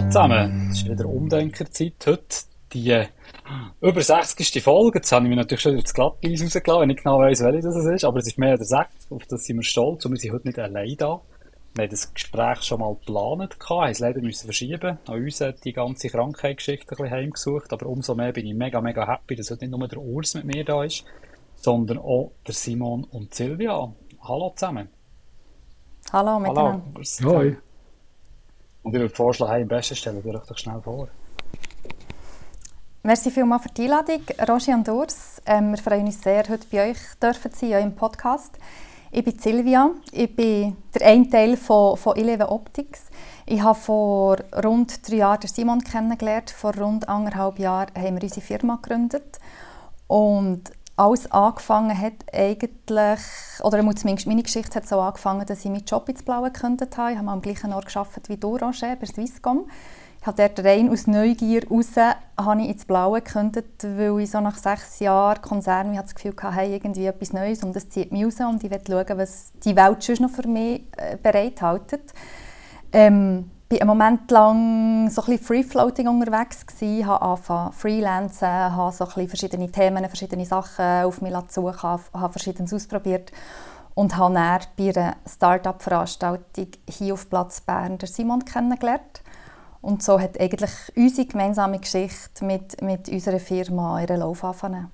Hallo zusammen, es ist wieder Umdenkerzeit heute. Die äh, über 60. Folge, jetzt habe ich mich natürlich schon ins Glatteis rausgelassen, wenn ich genau weiss, welche das ist, aber es ist mehr der 6, auf das sind wir stolz und wir sind heute nicht allein da. Wir haben das Gespräch schon mal geplant, haben es leider müssen verschieben. An uns hat die ganze Krankheitsgeschichte ein bisschen heimgesucht, aber umso mehr bin ich mega, mega happy, dass heute nicht nur der Urs mit mir da ist, sondern auch der Simon und Silvia. Hallo zusammen. Hallo miteinander. Hallo. Hoi. Und ich würde vorschlagen, im besten stellen wir euch doch schnell vor. Merci vielmals für die Einladung, Roger und Urs. Ähm, wir freuen uns sehr, heute bei euch dürfen sein, im Podcast. Ich bin Silvia, ich bin der eine Teil von, von Eleven Optics. Ich habe vor rund drei Jahren Simon kennengelernt. Vor rund anderthalb Jahren haben wir unsere Firma gegründet. Und alles angefangen hat eigentlich, oder zumindest meine Geschichte hat so angefangen, dass ich meinen Job ins Blaue gekündigt habe. Ich habe am gleichen Ort gearbeitet wie Roger, bei Swisscom. Ich habe dort rein aus Neugier raus habe ich ins Blaue gekündigt, weil ich so nach sechs Jahren Konzern das Gefühl hatte, hey, irgendwie etwas Neues und das zieht mich raus und ich will schauen, was die Welt schon noch für mich äh, bereithält. Ähm, bin einen Moment lang so Free-Floating unterwegs gewesen, habe angefangen freelancen, habe so verschiedene Themen, verschiedene Sachen auf mich suchen, habe verschiedenes ausprobiert und habe dann bei einer Start-up-Veranstaltung hier auf Platz Bern der Simon kennengelernt. Und so hat eigentlich unsere gemeinsame Geschichte mit, mit unserer Firma ihren Lauf angefangen.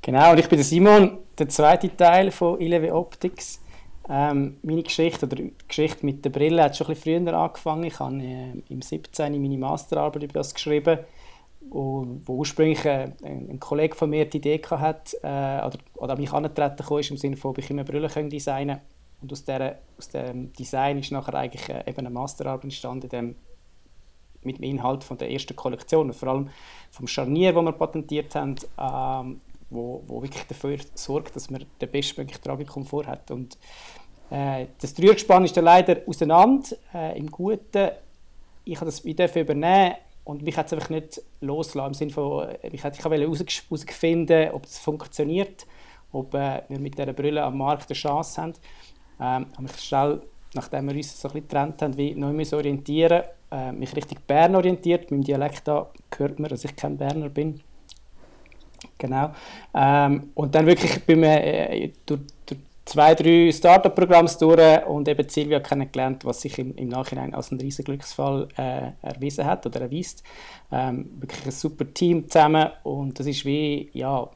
Genau, und ich bin der Simon, der zweite Teil von Ileve Optics. Ähm, meine Geschichte oder die Geschichte mit der Brille hat schon ein bisschen früher angefangen. Ich habe äh, im 17. meine Masterarbeit über das geschrieben, wo, wo ursprünglich äh, ein Kollege von mir die Idee hatte, äh, oder, oder an mich herangetreten ist, im Sinne von, ob ich immer Brille designen kann. Und aus, der, aus dem Design ist nachher eigentlich äh, eben eine Masterarbeit entstanden, dem, mit dem Inhalt von der ersten Kollektion, und vor allem vom Scharnier, das wir patentiert haben, ähm, wo, wo wirklich dafür sorgt, dass man den bestmöglichen Tragekomfort hat. Und äh, das Dreiergespann ist dann leider auseinander, äh, im Guten. Ich habe das wieder übernehmen und mich hat es einfach nicht losgelassen, im Sinne von, äh, ich wollte herausfinden, ob es funktioniert, ob äh, wir mit dieser Brille am Markt eine Chance haben. Ähm, habe mich schnell, nachdem wir uns so ein bisschen getrennt haben, wie neu orientieren, äh, mich Richtung Bern orientiert. Mit dem Dialekt da hört man, dass ich kein Berner bin. Genau. Ähm, und dann wirklich bin ich äh, durch, durch zwei, drei Startup-Programme durch und eben Silvia kennengelernt, was sich im, im Nachhinein als ein riesen Glücksfall äh, erwiesen hat oder erweist. Ähm, wirklich ein super Team zusammen und das ist wie, ja,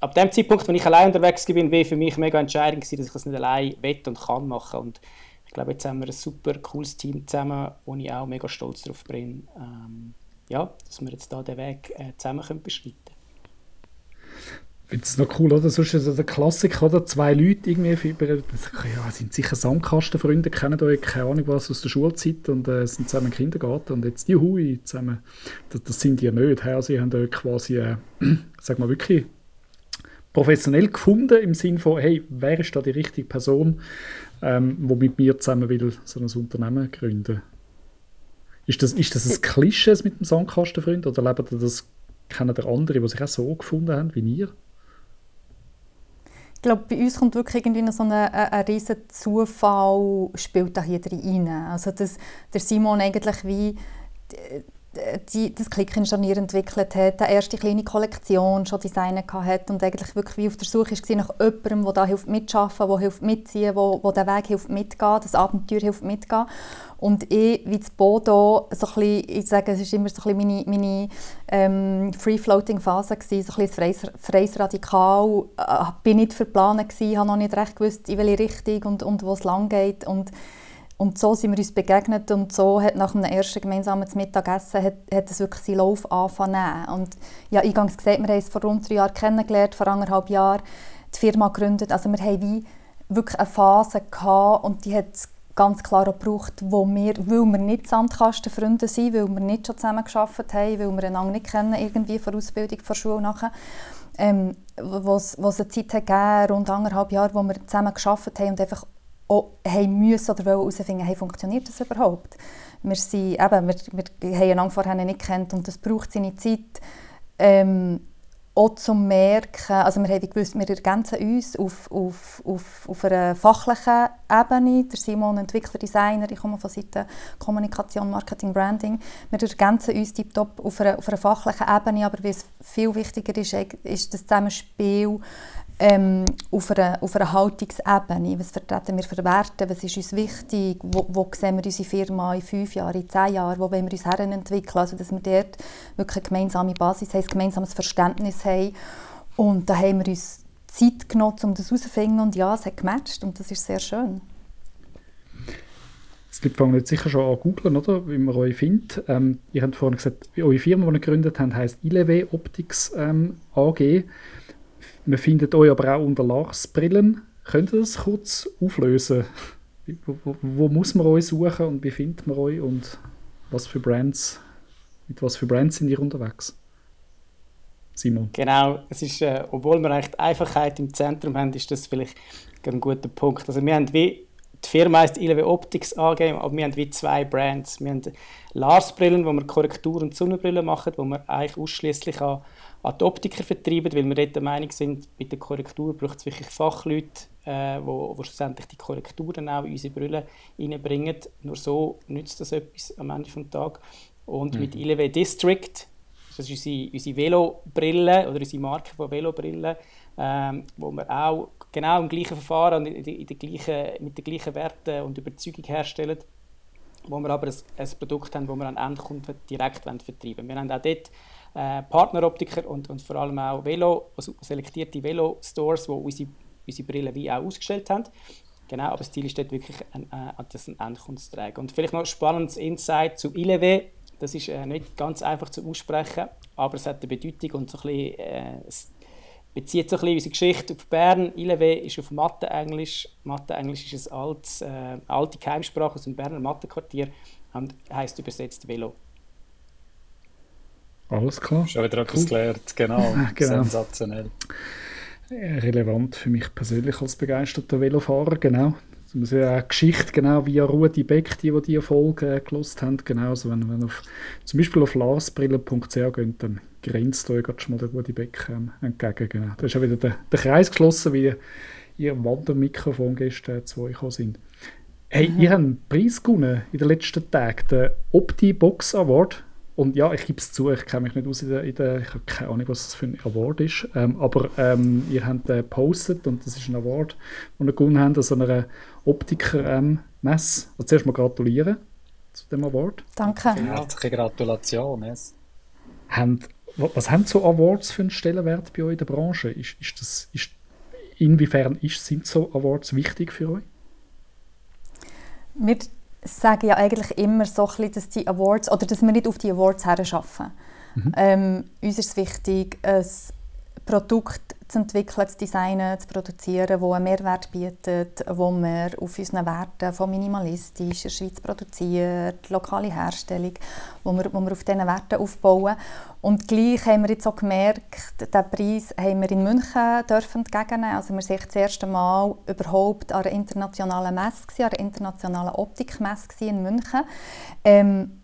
ab dem Zeitpunkt, wenn ich allein unterwegs bin, war für mich mega entscheidend dass ich das nicht allein will und kann machen und ich glaube, jetzt haben wir ein super cooles Team zusammen, wo ich auch mega stolz darauf bin, ähm, ja, dass wir jetzt da den Weg äh, zusammen können beschreiten finde es noch cool, oder? Sonst ist der Klassiker, oder? Zwei Leute irgendwie, über, ja, sind sicher Sandkastenfreunde, kennen euch, keine Ahnung was, aus der Schulzeit und äh, sind zusammen im Kindergarten und jetzt die Hui zusammen, das, das sind die ja nicht. Also, sie haben euch quasi, äh, sag mal wirklich, professionell gefunden, im Sinne von, hey, wer ist da die richtige Person, ähm, wo mit mir zusammen will so ein Unternehmen gründen? Ist das, ist das ein Klischee mit dem Sandkastenfreund oder lebt ihr das, kennen der andere, die sich auch so gefunden haben wie ihr? Ich glaube, bei uns kommt wirklich irgendwie so ein, ein, ein riesen Zufall spielt da hier rein. Also dass der Simon eigentlich wie die, das Klickingenieur entwickelt hat, eine erste kleine Kollektion schon designen hat und eigentlich wirklich wie auf der Suche war nach jemandem, der da hilft mitschaffen, der hilft mitziehen, wo der Weg hilft mitgehen, das Abenteuer hilft mitgehen. Und ich, wie das Bodo, so ich sage, es war immer so ein bisschen meine, meine ähm, Free-Floating-Phase, so ein bisschen freies, Radikal, äh, bin nicht verplant habe noch nicht recht gewusst, in welche Richtung und, und wo es lang geht. Und und so sind wir uns begegnet und so hat nach einem ersten gemeinsamen Mittagessen hat, hat es wirklich seinen Lauf angefangen. Und ja, eingangs gesagt, wir haben es vor rund drei Jahren kennengelernt, vor anderthalb Jahren die Firma gegründet. Also wir haben wie wirklich eine Phase gehabt und die hat es ganz klar auch gebraucht, wo wir, weil wir nicht Sandkastenfreunde sind, weil wir nicht schon zusammen gearbeitet haben, weil wir einander nicht kennen, irgendwie von Ausbildung, von Schule nachher, ähm, wo es eine Zeit hat rund anderthalb Jahre, wo wir zusammen gearbeitet haben und einfach auch haben müssen oder herausfinden, hey, funktioniert das überhaupt? Wir, sind, eben, wir, wir haben einander vorher nicht kennt und das braucht seine Zeit. Ähm, auch zu merken, also wir haben gewusst, wir ergänzen uns auf, auf, auf, auf einer fachlichen Ebene. Der Simon, Entwickler, Designer, ich komme von Seite Kommunikation, Marketing, Branding. Wir ergänzen uns tiptop auf auf einer fachlichen Ebene, aber was viel wichtiger ist, ist das Zusammenspiel ähm, auf, einer, auf einer Haltungsebene. Was vertreten wir für Werte? Was ist uns wichtig? Wo, wo sehen wir unsere Firma in fünf Jahren, in zehn Jahren? Wo wollen wir uns entwickeln? Also, dass wir dort wirklich eine gemeinsame Basis haben, ein gemeinsames Verständnis haben. Und da haben wir uns Zeit genommen, um das herauszufinden. Und ja, es hat gematcht und das ist sehr schön. Die Leute fangen jetzt sicher schon an googeln, oder? Wie man euch findet. Ähm, ihr habt vorhin gesagt, eure Firma, die ihr gegründet habt, heisst Ileve Optics ähm, AG. Man findet euch aber auch unter Lars-Brillen. Könnt ihr das kurz auflösen? Wo, wo, wo, muss man euch suchen und wie findet man euch und was für Brands, mit was für Brands sind ihr unterwegs? Simon. Genau, es ist, äh, obwohl wir eigentlich Einfachheit im Zentrum haben, ist das vielleicht ein guter Punkt. Also wir haben wie, die Firma heißt ILW Optics AG, aber wir haben wie zwei Brands. Wir haben Lars-Brillen, wo wir Korrektur- und Sonnenbrillen machen, wo wir eigentlich ausschließlich an an die Optiker vertreiben, weil wir dort der Meinung sind, bei der Korrektur braucht es wirklich Fachleute, äh, wo, wo schlussendlich die Korrekturen auch in unsere Brille reinbringen. Nur so nützt das etwas am Ende des Tages. Und mhm. mit ILW District, das ist unsere, unsere Velobrille oder unsere Marke von Velobrillen, ähm, wo wir auch genau im gleichen Verfahren in, in der gleichen, mit den gleichen Werten und Überzeugung herstellen, wo wir aber ein, ein Produkt haben, das wir an Endkunden direkt vertreiben wollen. Wir haben auch dort äh, Partneroptiker und, und vor allem auch Velo, also selektierte Velo-Stores, die unsere, unsere Brillen wie auch ausgestellt haben. Genau, aber das Ziel ist dort wirklich, ein, äh, das einen Endkunden zu tragen. Und vielleicht noch ein spannendes Insight zu Ileve. Das ist äh, nicht ganz einfach zu aussprechen, aber es hat eine Bedeutung und so ein bisschen, äh, es bezieht so ein bisschen unsere Geschichte auf Bern. Ileve ist auf Mathe-Englisch. Mathe-Englisch ist eine äh, alte Keimsprache aus dem Berner Mathe-Quartier und heisst übersetzt Velo. Alles klar. Schon wieder etwas cool. gelernt, genau. genau. Sensationell. Relevant für mich persönlich als begeisterter Velofahrer, genau. Man sieht auch Geschichte, genau wie Rudi Beck, die, die diese Folge äh, gelost haben, genau. Also wenn, wenn auf, zum Beispiel auf larsbrille.ch geht, dann grenzt euch gerade schon mal der Rudi Beck ähm, entgegen. Genau. Da ist auch wieder der, der Kreis geschlossen, wie ihr Wandermikrofon gestern zu euch sind. Hey, mhm. ihr habt einen Preis gewonnen in den letzten Tagen, den Opti Box Award und ja, ich gebe es zu, ich kenne mich nicht aus in der, in der, ich habe keine Ahnung, was das für ein Award ist, ähm, aber ähm, ihr habt den gepostet und das ist ein Award, den ihr gewonnen habt an so einer Optiker-Messe. also zuerst mal gratulieren zu dem Award. Danke. Herzliche Gratulation. Yes. Habt, was haben so Awards für einen Stellenwert bei euch in der Branche? Ist, ist das, ist, inwiefern ist, sind so Awards wichtig für euch? Wir sage ja eigentlich immer so ein bisschen, dass die Awards, oder dass wir nicht auf die Awards herarbeiten. Mhm. Ähm, uns ist es wichtig, ein Produkt zu entwickeln, zu designen, zu produzieren, das einen Mehrwert bietet, wo wir auf unseren Werten von minimalistisch, in der Schweiz produziert, lokale Herstellung, wo wir, wo wir auf diesen Werten aufbauen. Und gleich haben wir jetzt auch gemerkt, diesen Preis haben wir in München dürfen entgegennehmen. Also wir sind das erste Mal überhaupt an einer internationalen Messe, an einer internationalen Optikmesse in München. Ähm,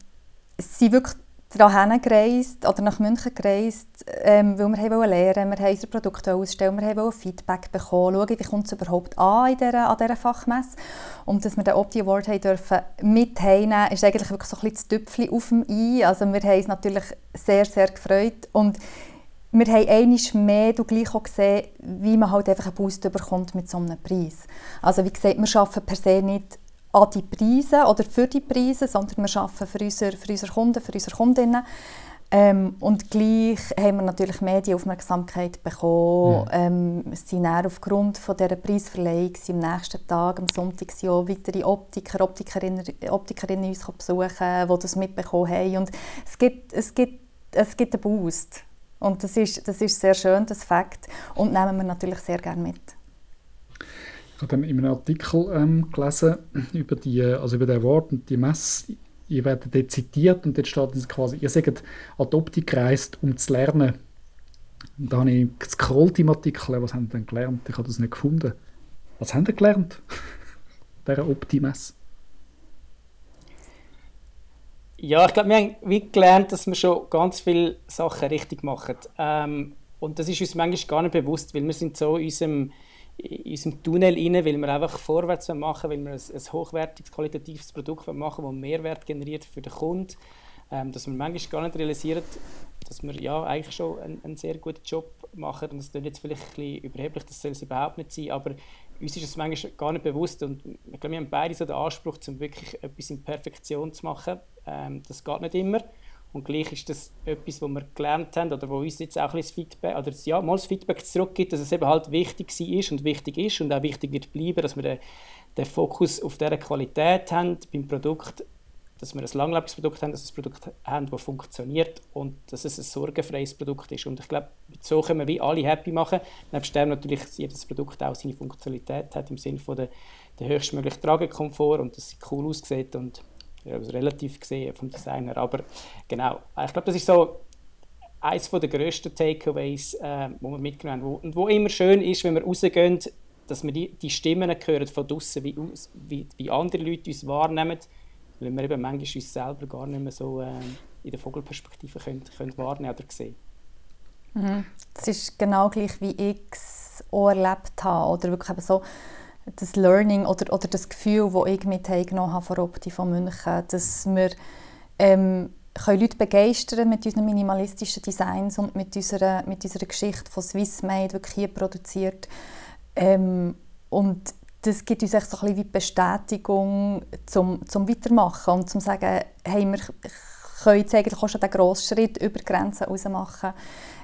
es sind wirklich dahin gereist oder nach München gereist, ähm, weil wir wollten lernen, wir haben unsere Produkte ausstellen, wir wollten Feedback bekommen, schauen, wie kommt es überhaupt an in dieser, an dieser Fachmesse. Und dass wir den Opti Award haben dürfen mit ist eigentlich wirklich so ein bisschen das Tüpfchen auf dem I. Also wir haben uns natürlich sehr, sehr gefreut und wir haben einmal mehr du gleich auch gesehen, wie man halt einfach einen Boost bekommt mit so einem Preis. Also wie gesagt, wir arbeiten per se nicht an die Preise oder für die Preise, sondern wir arbeiten für unsere, für unsere Kunden, für unsere Kundinnen. Ähm, und gleich haben wir natürlich Medienaufmerksamkeit bekommen. Ja. Ähm, es sind aufgrund von dieser Preisverleihung am nächsten Tag, am Sonntag, auch weitere Optiker, Optikerinnen, Optikerinnen uns besuchen, die das mitbekommen haben. Und es gibt, es gibt, es gibt einen Boost. Und das ist, das ist sehr schön, das Fakt. Und nehmen wir natürlich sehr gerne mit. Habe dann in einem Artikel ähm, gelesen über, die, also über den Award und die Messe. Ihr werdet dort zitiert und dort steht quasi, ihr sagt an die Optik gereist, um zu lernen. Und da habe ich gescrollt im Artikel, was haben denn gelernt? Ich habe das nicht gefunden. Was haben Sie gelernt? dieser Opti-Messe? Ja, ich glaube, wir haben wie gelernt, dass wir schon ganz viele Sachen richtig machen. Ähm, und das ist uns manchmal gar nicht bewusst, weil wir sind so in unserem, in unserem Tunnel rein, weil wir einfach vorwärts machen weil wir ein, ein hochwertiges, qualitatives Produkt machen das Mehrwert generiert für den Kunden, ähm, dass wir manchmal gar nicht realisieren, dass wir ja eigentlich schon einen, einen sehr guten Job machen. Und das klingt jetzt vielleicht ein bisschen überheblich, das soll es überhaupt nicht sein, aber uns ist es manchmal gar nicht bewusst und ich glaube, wir haben beide so den Anspruch, um wirklich etwas in Perfektion zu machen. Ähm, das geht nicht immer. Und gleich ist das etwas, was wir gelernt haben oder wo uns jetzt auch ein Feedback, oder ja, mal das Feedback zurückgibt, dass es eben halt wichtig ist und wichtig ist und auch wichtig wird bleiben, dass wir den, den Fokus auf dieser Qualität haben beim Produkt, dass wir ein langlebiges Produkt haben, dass wir ein Produkt haben, das funktioniert und dass es ein sorgenfreies Produkt ist. Und ich glaube, so können wir wie alle happy machen. Nebst dem natürlich, dass jedes Produkt auch seine Funktionalität hat, im Sinne von der, der höchstmöglichen Tragekomfort und dass es cool aussieht und ja, relativ gesehen vom Designer. Aber genau, ich glaube, das ist so eines der grössten Takeaways, äh, wo wir mitgenommen haben. Und wo immer schön ist, wenn wir rausgehen, dass wir die, die Stimmen hören von draußen, wie, wie, wie andere Leute uns wahrnehmen weil wir eben manchmal uns selber gar nicht mehr so äh, in der Vogelperspektive können, können wahrnehmen oder sehen. Mhm. Das ist genau gleich, wie ich es erlebt habe. Oder wirklich eben so das Learning oder, oder das Gefühl, das ich mit habe von Opti von München, dass wir ähm, können Leute begeistern mit unseren minimalistischen Designs und mit unserer, mit unserer Geschichte von Swiss Made, wirklich hier produziert. Ähm, und das gibt uns echt so ein bisschen wie Bestätigung zum, zum Weitermachen und zum sagen, hey, wir können jetzt eigentlich auch schon den grossen Schritt über Grenzen raus machen,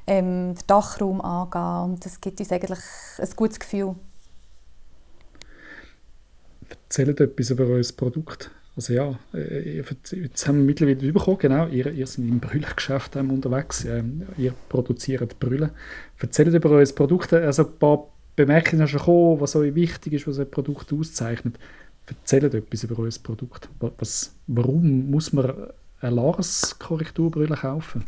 ähm, den Dachraum angehen und das gibt uns eigentlich ein gutes Gefühl. Erzählt etwas über euer Produkt. Also ja, äh, jetzt haben wir mittlerweile bekommen, genau, ihr, ihr seid im Brüllengeschäft unterwegs, ähm, ihr produziert Brüllen. Erzählt über euer Produkt, also ein paar Bemerkungen schon gekommen, was euch wichtig ist, was ein Produkt auszeichnet. Erzählt etwas über euer Produkt. Was, warum muss man eine Lars-Korrekturbrille kaufen?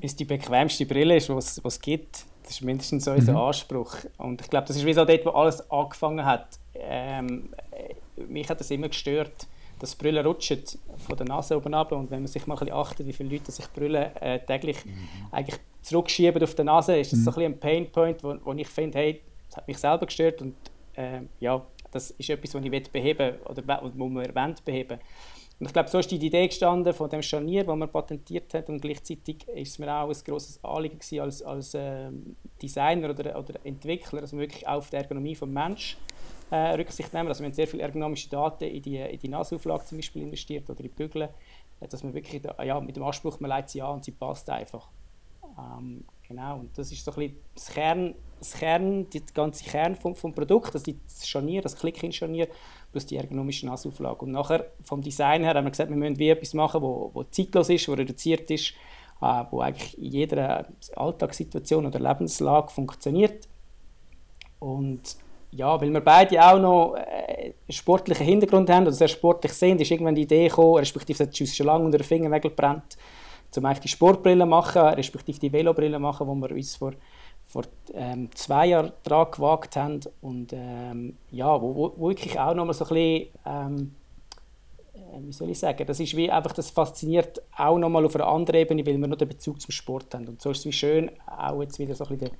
Weil die bequemste Brille ist, was es gibt. Das ist mindestens so unser mhm. Anspruch. Und ich glaube, das ist wie so dort, wo alles angefangen hat. Ähm, mich hat das immer gestört, dass Brüllen rutschen von der Nase oben ab und wenn man sich mal ein bisschen achtet, wie viele Leute sich Brüllen äh, täglich mhm. eigentlich zurückschieben auf der Nase, ist das mhm. so ein, bisschen ein Painpoint, wo, wo ich finde, hey, das hat mich selber gestört und äh, ja, das ist etwas, was ich beheben oder wo man erwähnt beheben. Und ich glaube, so ist die Idee gestanden von dem Scharnier, das man patentiert hat und gleichzeitig ist es mir auch ein grosses Anliegen gewesen, als, als äh, Designer oder, oder Entwickler, dass man wirklich auf die Ergonomie des Menschen äh, Rücksicht nehmen. Also wir haben sehr viele ergonomische Daten in die, in die Nasauflage zum Beispiel investiert oder in die Bügel, äh, dass man wirklich ja, mit dem Anspruch, man leitet sie an und sie passt einfach. Ähm, genau, und das ist so ein bisschen das Kern, das Kern die ganze Kern vom, vom Produkt, also das Scharnier, das Click-in-Scharnier, plus die ergonomische Nasauflage. Und nachher vom Design her haben wir gesagt, wir müssen wie etwas machen, wo, wo zeitlos ist, wo reduziert ist, äh, wo eigentlich in jeder Alltagssituation oder Lebenslage funktioniert. Und ja, weil wir beide auch noch äh, einen sportlichen Hintergrund haben oder sehr sportlich sind, ist irgendwann die Idee gekommen, respektive es hat uns schon lange unter den Fingernägeln brennt, um eigentlich die Sportbrille machen, respektive die Velobrille machen, wo wir uns vor, vor ähm, zwei Jahren daran gewagt haben. Und ähm, ja, wo, wo, wo wirklich auch noch mal so ein bisschen, ähm, äh, wie soll ich sagen, das ist wie einfach, das fasziniert auch noch mal auf einer anderen Ebene, weil wir noch den Bezug zum Sport haben. Und so ist es wie schön, auch jetzt wieder so ein bisschen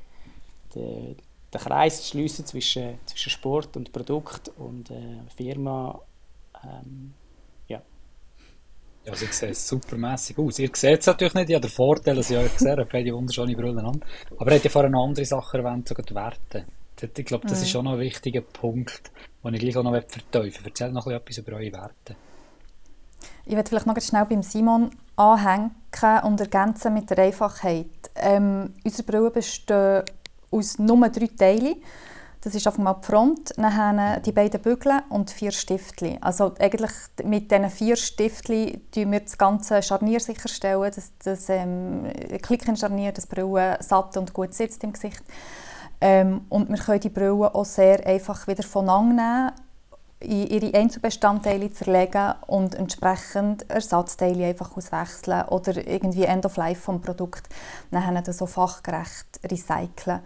der, der, den Kreis zu schliessen zwischen, zwischen Sport und Produkt und äh, Firma, ähm, ja, sie sehen supermässig aus. Ihr seht es natürlich nicht, ich habe den Vorteil, dass ich euch gesehen habe, beide wunderschöne Brillen an. Aber er hat ja vorhin eine andere Sache erwähnt, sogar die Werte. Ich glaube, das mhm. ist schon noch ein wichtiger Punkt, den ich gleich auch noch verteufeln Erzähl noch etwas über eure Werte. Ich werde vielleicht noch schnell beim Simon anhängen und ergänzen mit der Einfachheit. Ähm, unsere Brillen bestehen aus nur drei Teilen. Das ist auf einmal die Front, dann die beiden Bügel und vier Stiftli. Also eigentlich mit diesen vier Stiftli tun wir das ganze Scharnier sicherstellen, dass das ähm, Klickenscharnier, das Brille satt und gut sitzt im Gesicht. Ähm, und wir können die Brille auch sehr einfach wieder voneinander nehmen, in ihre Einzelbestandteile zerlegen und entsprechend Ersatzteile einfach auswechseln oder irgendwie End of Life vom Produkt dann so fachgerecht recyceln.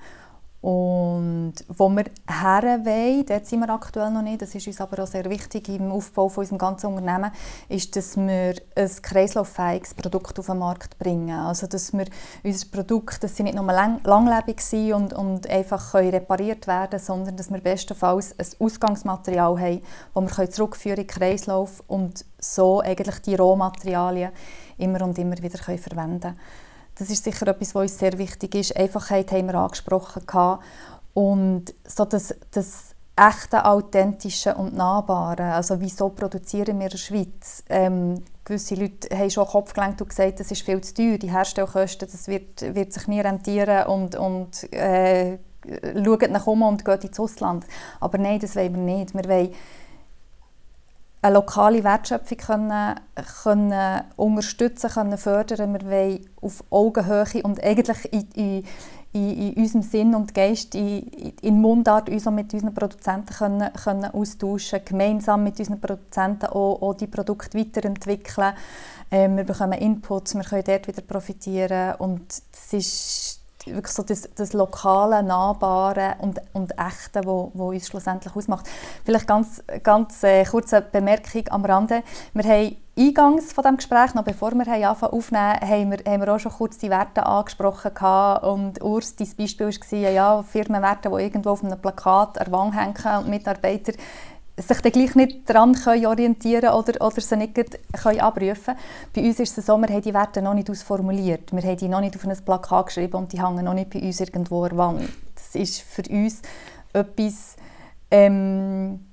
Und wo wir her wollen, dort sind wir aktuell noch nicht, das ist uns aber auch sehr wichtig im Aufbau von unserem ganzen Unternehmen, ist, dass wir ein kreislauffähiges Produkt auf den Markt bringen. Also, dass wir unser Produkt, dass sie nicht nur lang, langlebig sind und, und einfach können repariert werden sondern dass wir bestenfalls ein Ausgangsmaterial haben, das wir zurückführen in den Kreislauf und so eigentlich die Rohmaterialien immer und immer wieder können verwenden können. Das ist sicher etwas, was uns sehr wichtig ist. Einfachheit haben wir angesprochen. Und so das, das echte, authentische und nahbare. Also wieso produzieren wir in der Schweiz? Ähm, gewisse Leute haben schon Kopf gelenkt und gesagt, das ist viel zu teuer, die Herstellkosten, das wird, wird sich nie rentieren und, und äh, schaut nach um und geht ins Ausland. Aber nein, das wollen wir nicht. Wir wollen eine lokale Wertschöpfung können, können unterstützen, können fördern. Wir wollen auf Augenhöhe und eigentlich in, in, in, in unserem Sinn und Geist, in, in Mundart, uns mit unseren Produzenten können, können austauschen, gemeinsam mit unseren Produzenten auch, auch die Produkte weiterentwickeln. Ähm, wir bekommen Inputs, wir können dort wieder profitieren und das ist wirklich so das, das Lokale, Nahbare und, und Echte, wo, wo uns schlussendlich ausmacht. Vielleicht ganz, ganz äh, kurze Bemerkung am Rande. Wir haben eingangs von dem Gespräch, noch bevor wir anfangen aufnehmen, haben wir, haben wir auch schon kurz die Werte angesprochen gehabt. und Urs, dein Beispiel war, ja, Firmenwerte, die irgendwo auf einem Plakat an Wand hängen und Mitarbeiter sich dann gleich nicht daran können orientieren oder, oder sie nicht können abrufen Bei uns ist es so, wir haben die Werte noch nicht ausformuliert. Wir haben die noch nicht auf ein Plakat geschrieben und die hängen noch nicht bei uns irgendwo an der Wand. Das ist für uns etwas, ähm,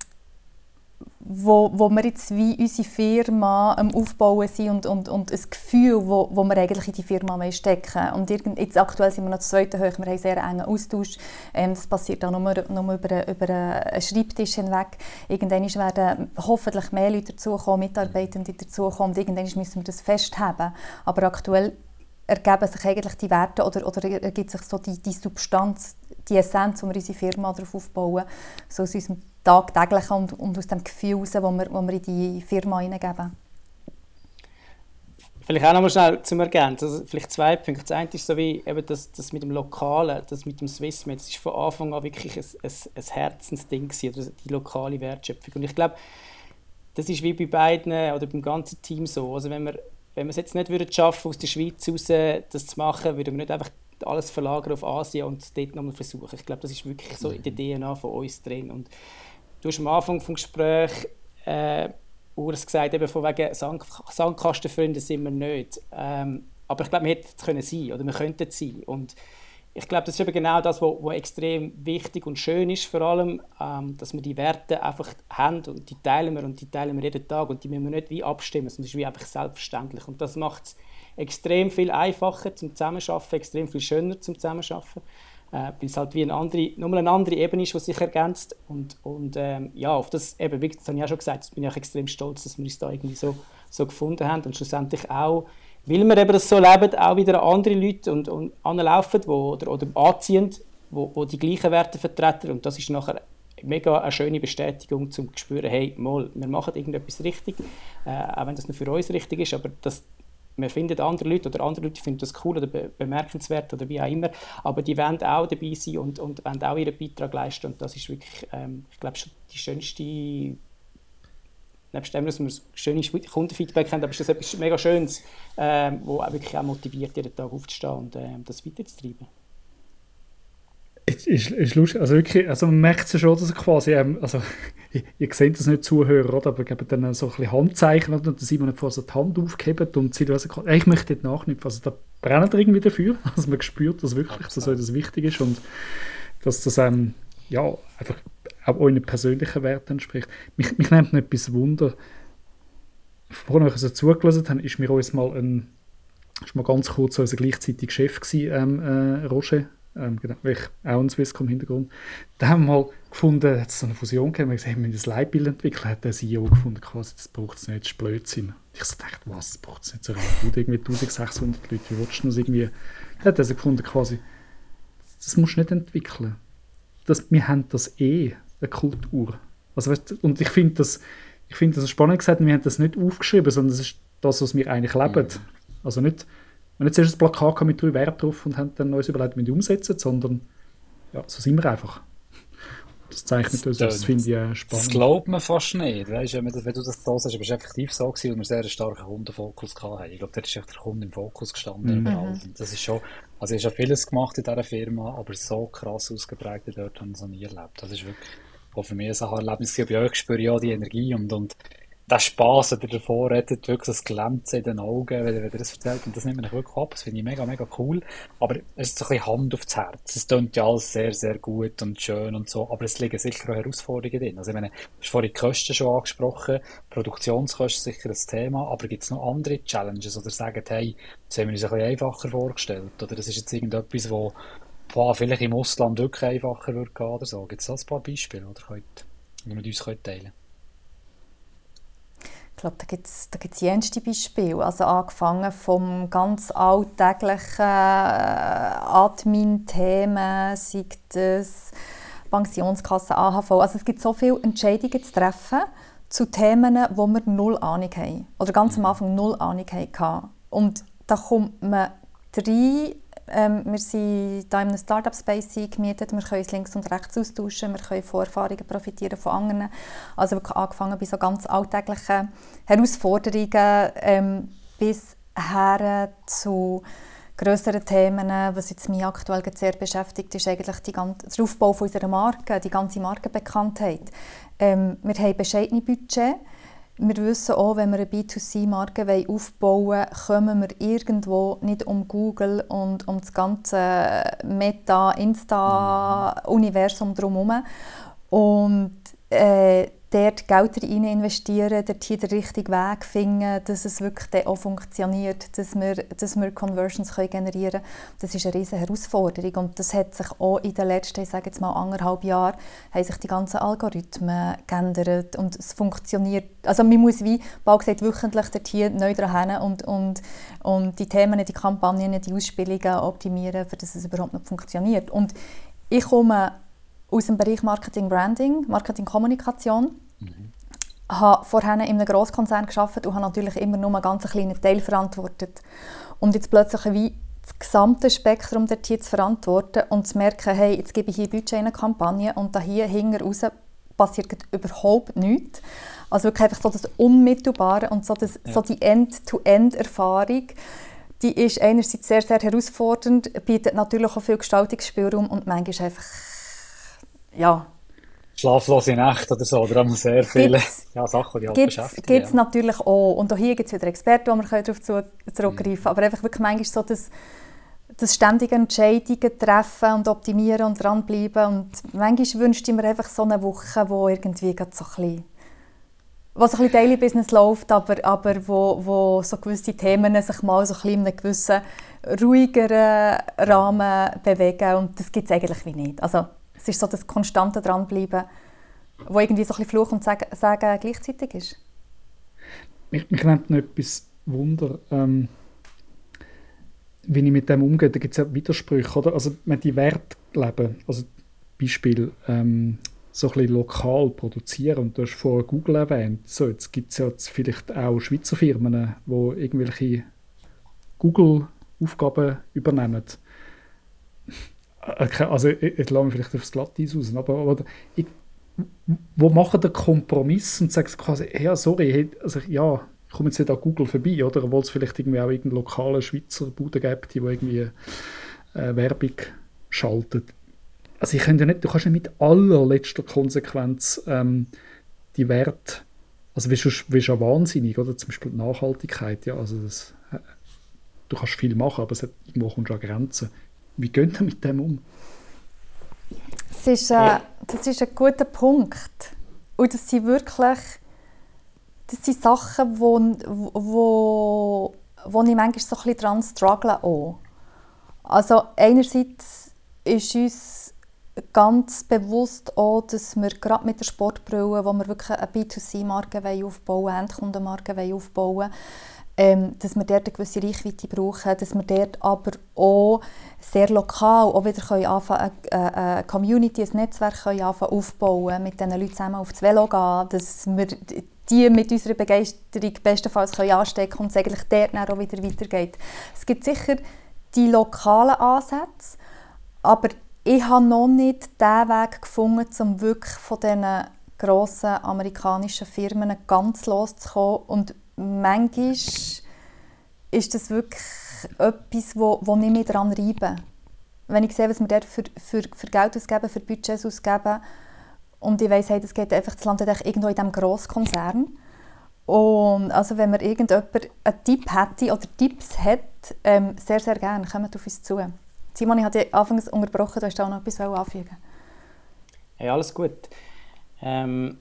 wo, wo wir jetzt wie unsere Firma am Aufbauen sind und, und, und ein Gefühl, wo, wo wir eigentlich in die Firma stecken Und irgend, jetzt aktuell sind wir noch das zweite hoch, wir haben einen sehr engen Austausch. Ähm, das passiert auch nur, nur über, über einen Schreibtisch hinweg. Irgendwann werden hoffentlich mehr Leute dazukommen, Mitarbeitende dazukommen irgendwann müssen wir das festhaben. Aber aktuell ergeben sich eigentlich die Werte oder, oder ergibt sich so die, die Substanz, die Essenz, wo wir unsere Firma darauf aufbauen, so aus unserem tagtäglichen und, und aus dem Gefühl heraus, das wir, wir in die Firma hineingeben. Vielleicht auch noch mal schnell zum Ergänzen. Also vielleicht zwei Punkte. Das eine ist so wie eben das, das mit dem Lokalen, das mit dem Swissmade. Das ist von Anfang an wirklich ein, ein, ein Herzensding gewesen, die lokale Wertschöpfung. Und ich glaube, das ist wie bei beiden oder beim ganzen Team so. Also wenn wir, wenn wir es jetzt nicht würden schaffen, aus der Schweiz heraus das zu machen, würden wir nicht einfach alles verlagern auf Asien und dort nochmal versuchen. Ich glaube, das ist wirklich so in der DNA von uns drin. Und Du hast am Anfang des Gesprächs äh, Urs gesagt, eben von wegen Sand Sandkastenfreunde sind wir nicht. Ähm, aber ich glaube, wir hätten es können sein oder wir könnten es sein. Und ich glaube, das ist eben genau das, was extrem wichtig und schön ist, vor allem, ähm, dass wir die Werte einfach haben und die teilen wir und die teilen wir jeden Tag und die müssen wir nicht wie abstimmen, sondern es ist wie einfach selbstverständlich. Und das macht es extrem viel einfacher zum Zusammenarbeiten, extrem viel schöner zum Zusammenarbeiten äh, weil es halt wie eine andere, nochmal eine andere Ebene ist, die sich ergänzt. Und, und ähm, ja, auf das, eben, das habe ich auch schon gesagt, bin ich auch extrem stolz, dass wir uns da irgendwie so, so gefunden haben und schlussendlich auch, weil wir eben das so leben, auch wieder andere Leute und, und anlaufen wo, oder, oder anziehen, wo, wo die gleichen Werte vertreten. Und das ist nachher mega eine schöne Bestätigung, um zu spüren, hey, mal, wir machen irgendetwas richtig, äh, auch wenn das nur für uns richtig ist, aber das, man findet andere Leute oder andere Leute finden das cool oder be bemerkenswert oder wie auch immer, aber die wollen auch dabei sein und, und wollen auch ihren Beitrag leisten. Und das ist wirklich, ähm, ich glaube, schon die schönste nebst dem, dass wir schönes Kundenfeedback haben, aber ist das etwas mega Schönes, ähm, wo auch wirklich auch motiviert, jeden Tag aufzustehen und ähm, das weiterzutreiben. Ist, ist, ist lustig, also wirklich, also man merkt es schon, dass quasi, ähm, also ihr seht das nicht Zuhörer, oder? aber geben dann so ein bisschen Handzeichen und dann Simon hat vorher so die Hand aufgehebt und sie also, ich möchte dort nachknüpfen, also da brennt irgendwie dafür, also man spürt das wirklich, dass euch das wichtig ist und dass das ähm, ja, einfach auch euren persönlichen Werten entspricht. Mich, mich nimmt nicht etwas Wunder, vorhin, als ich so zugelassen habe, ist mir uns mal ein, ist mal ganz kurz unser gleichzeitiger Chef gewesen, ähm, äh, Roger ähm, genau, auch ein Swisscom-Hintergrund. Da haben wir mal gefunden, hat es so eine Fusion gegeben, wir gesagt, wir müssen ein Leitbild entwickeln, hat der CEO gefunden, quasi, das braucht es nicht, das ist Blödsinn. Ich so dachte, was, das braucht es nicht so gut, irgendwie 1600 Leute, wie willst du das irgendwie? Er hat also gefunden, quasi, das musst du nicht entwickeln. Das, wir haben das eh, eine Kultur. Also, weißt, und ich finde das, ich find das spannend gesagt, wir haben das nicht aufgeschrieben, sondern das ist das, was wir eigentlich leben. Mhm. Also nicht wir haben nicht zuerst ein Plakat mit drei Werten drauf und haben dann uns überlegt, wie wir umsetzen, sondern ja, so sind wir einfach. Das zeichnet uns, das finde ich äh, spannend. Das glaubt man fast nicht. Weißt, wenn, wenn du das so sagst, aber es effektiv so, gewesen, weil wir sehr einen starken Kundenfokus hatten. Ich glaube, da ist echt der Kunde im Fokus gestanden. Mhm. Das ist schon, also ich habe vieles gemacht in dieser Firma, aber so krass ausgeprägt dort habe ich es noch nie erlebt. Das ist wirklich auch für mich ein Erlebnis. Bei euch spüre ich auch die Energie und, und der Spass, der davor redet, wirklich das Glänzen in den Augen, wenn, er das erzählt. Und das nimmt mich wirklich ab. Das finde ich mega, mega cool. Aber es ist so ein bisschen Hand aufs Herz. Es klingt ja alles sehr, sehr gut und schön und so. Aber es liegen sicher auch Herausforderungen drin. Also, ich meine, du hast vorhin die Kosten schon angesprochen. Produktionskosten sicher ein Thema. Aber gibt es noch andere Challenges oder sagen, hey, das haben wir uns ein bisschen einfacher vorgestellt? Oder das ist jetzt irgendetwas, wo, boah, vielleicht im Ausland wirklich einfacher wird gehen oder so? Gibt es da ein paar Beispiele, oder könnt, die ihr mit uns könnt teilen? Ich glaube, da gibt es da gibt's jenste Beispiele. Also angefangen vom ganz alltäglichen äh, Admin-Themen, sei das Pensionskasse, AHV. Also es gibt so viele Entscheidungen zu treffen zu Themen, wo wir null Ahnung haben. Oder ganz am Anfang null Ahnung hatten. Und da kommt man rein, ähm, wir sind hier in einem Startup-Space gemietet, wir können uns links und rechts austauschen, wir können von Erfahrungen profitieren von anderen. Also wirklich angefangen bei so ganz alltäglichen Herausforderungen ähm, bis her zu größeren Themen, was jetzt mich aktuell sehr beschäftigt, ist eigentlich die ganze, der Aufbau unserer Marke, die ganze Markenbekanntheit. Ähm, wir haben bescheidene Budget, wir wissen auch, wenn wir eine B2C-Marke aufbauen wollen, kommen wir irgendwo nicht um Google und um das ganze Meta-, Insta-Universum drumherum. Und äh, dort Geld rein investieren, dort hier den richtigen Weg finden, dass es wirklich auch funktioniert, dass wir, dass wir Conversions können generieren können. Das ist eine riesige Herausforderung und das hat sich auch in den letzten, ich sage jetzt mal anderthalb Jahren, haben sich die ganzen Algorithmen geändert und es funktioniert, also man muss wie bald gesagt wöchentlich dort hier neu dran und, und, und die Themen, die Kampagnen, die Ausspielungen optimieren, für dass es überhaupt nicht funktioniert. Und ich komme aus dem Bereich Marketing Branding, Marketing Kommunikation. Mhm. habe vorher in einem Grosskonzern gearbeitet und habe natürlich immer nur einen ganz kleinen Teil verantwortet. Und jetzt plötzlich wie das gesamte Spektrum der Tier zu verantworten und zu merken, hey, jetzt gebe ich hier Budget in eine Kampagne und da hier hinten raus passiert überhaupt nichts. Also wirklich einfach so das Unmittelbare und so, das, ja. so die End-to-End-Erfahrung, die ist einerseits sehr, sehr herausfordernd, bietet natürlich auch viel Gestaltungsspielraum und manchmal einfach ja. Schlaflose Nächte oder so, oder haben sehr viele ja, Sachen, die halt gibt's, beschäftigen. Gibt es ja. natürlich auch. Und auch hier gibt es wieder Experten, wo wir darauf zurückgreifen können. Aber einfach wirklich manchmal so das, das ständige Entscheidungen treffen und optimieren und dranbleiben. Und manchmal wünschte ich mir einfach so eine Woche, wo irgendwie so ein bisschen wo so ein bisschen Daily Business läuft, aber, aber wo, wo so gewisse Themen sich mal so ein bisschen in einem gewissen ruhigeren Rahmen bewegen und das gibt es eigentlich wie nicht. Also es ist so das konstante Dranbleiben, wo irgendwie so ein bisschen Fluch und Sagen, gleichzeitig ist. Mich, mich nimmt noch etwas Wunder, ähm, wie ich mit dem umgehe. Da gibt es ja Widersprüche, oder? Also, wenn die Werte leben, also Beispiel, ähm, so ein bisschen lokal produzieren. Und du hast vorher Google erwähnt. So, jetzt gibt es ja jetzt vielleicht auch Schweizer Firmen, die irgendwelche Google-Aufgaben übernehmen. Äh, also ich, lasse mich vielleicht aufs Glatteis raus, aber, aber ich, wo machen den Kompromiss und sagt quasi, ja, sorry, also, ja, ich komme jetzt nicht an Google vorbei, oder? Obwohl es vielleicht irgendwie auch irgendeinen lokalen Schweizer Bude gibt, die irgendwie äh, Werbung schaltet. Also ich könnte nicht, du kannst nicht mit allerletzter Konsequenz ähm, die Werte, also wirst du wirst ja wahnsinnig, oder? Zum Beispiel Nachhaltigkeit, ja, also das, äh, du kannst viel machen, aber es hat, irgendwo kommst du an Grenzen. Wie geht ihr mit dem um? Das ist, äh, das ist ein guter Punkt. Und das sind wirklich das sind Sachen, wo, wo, wo ich manchmal so ein bisschen dran struggle auch. Also einerseits ist uns ganz bewusst auch, dass wir gerade mit der Sportbrille, wo wir wirklich eine B2C-Marke aufbauen wollen, Endkundenmarke aufbauen wollen, ähm, dass wir dort eine gewisse Reichweite brauchen, dass wir dort aber auch sehr lokal auch wieder können anfangen, eine, eine Community, ein Netzwerk können anfangen aufbauen, mit diesen Leuten zusammen auf das Velo gehen, dass wir die mit unserer Begeisterung bestenfalls können anstecken und es eigentlich dort auch wieder weitergeht. Es gibt sicher die lokalen Ansätze, aber ich habe noch nicht den Weg gefunden, um wirklich von diesen grossen amerikanischen Firmen ganz loszukommen. Und manchmal ist das wirklich etwas, wo, wo ich mich daran reibe. Wenn ich sehe, was wir dort für, für, für Geld ausgeben, für Budgets ausgeben, und ich weiss, hey, das geht einfach, das landet irgendwo in diesem Grosskonzern. Und also wenn mir irgendjemand einen Tipp hätte oder Tipps hat, ähm, sehr, sehr gerne, kommt auf uns zu. Simon, ich hatte anfangs unterbrochen, du hast auch noch etwas anfügen Hey, alles gut. Ähm,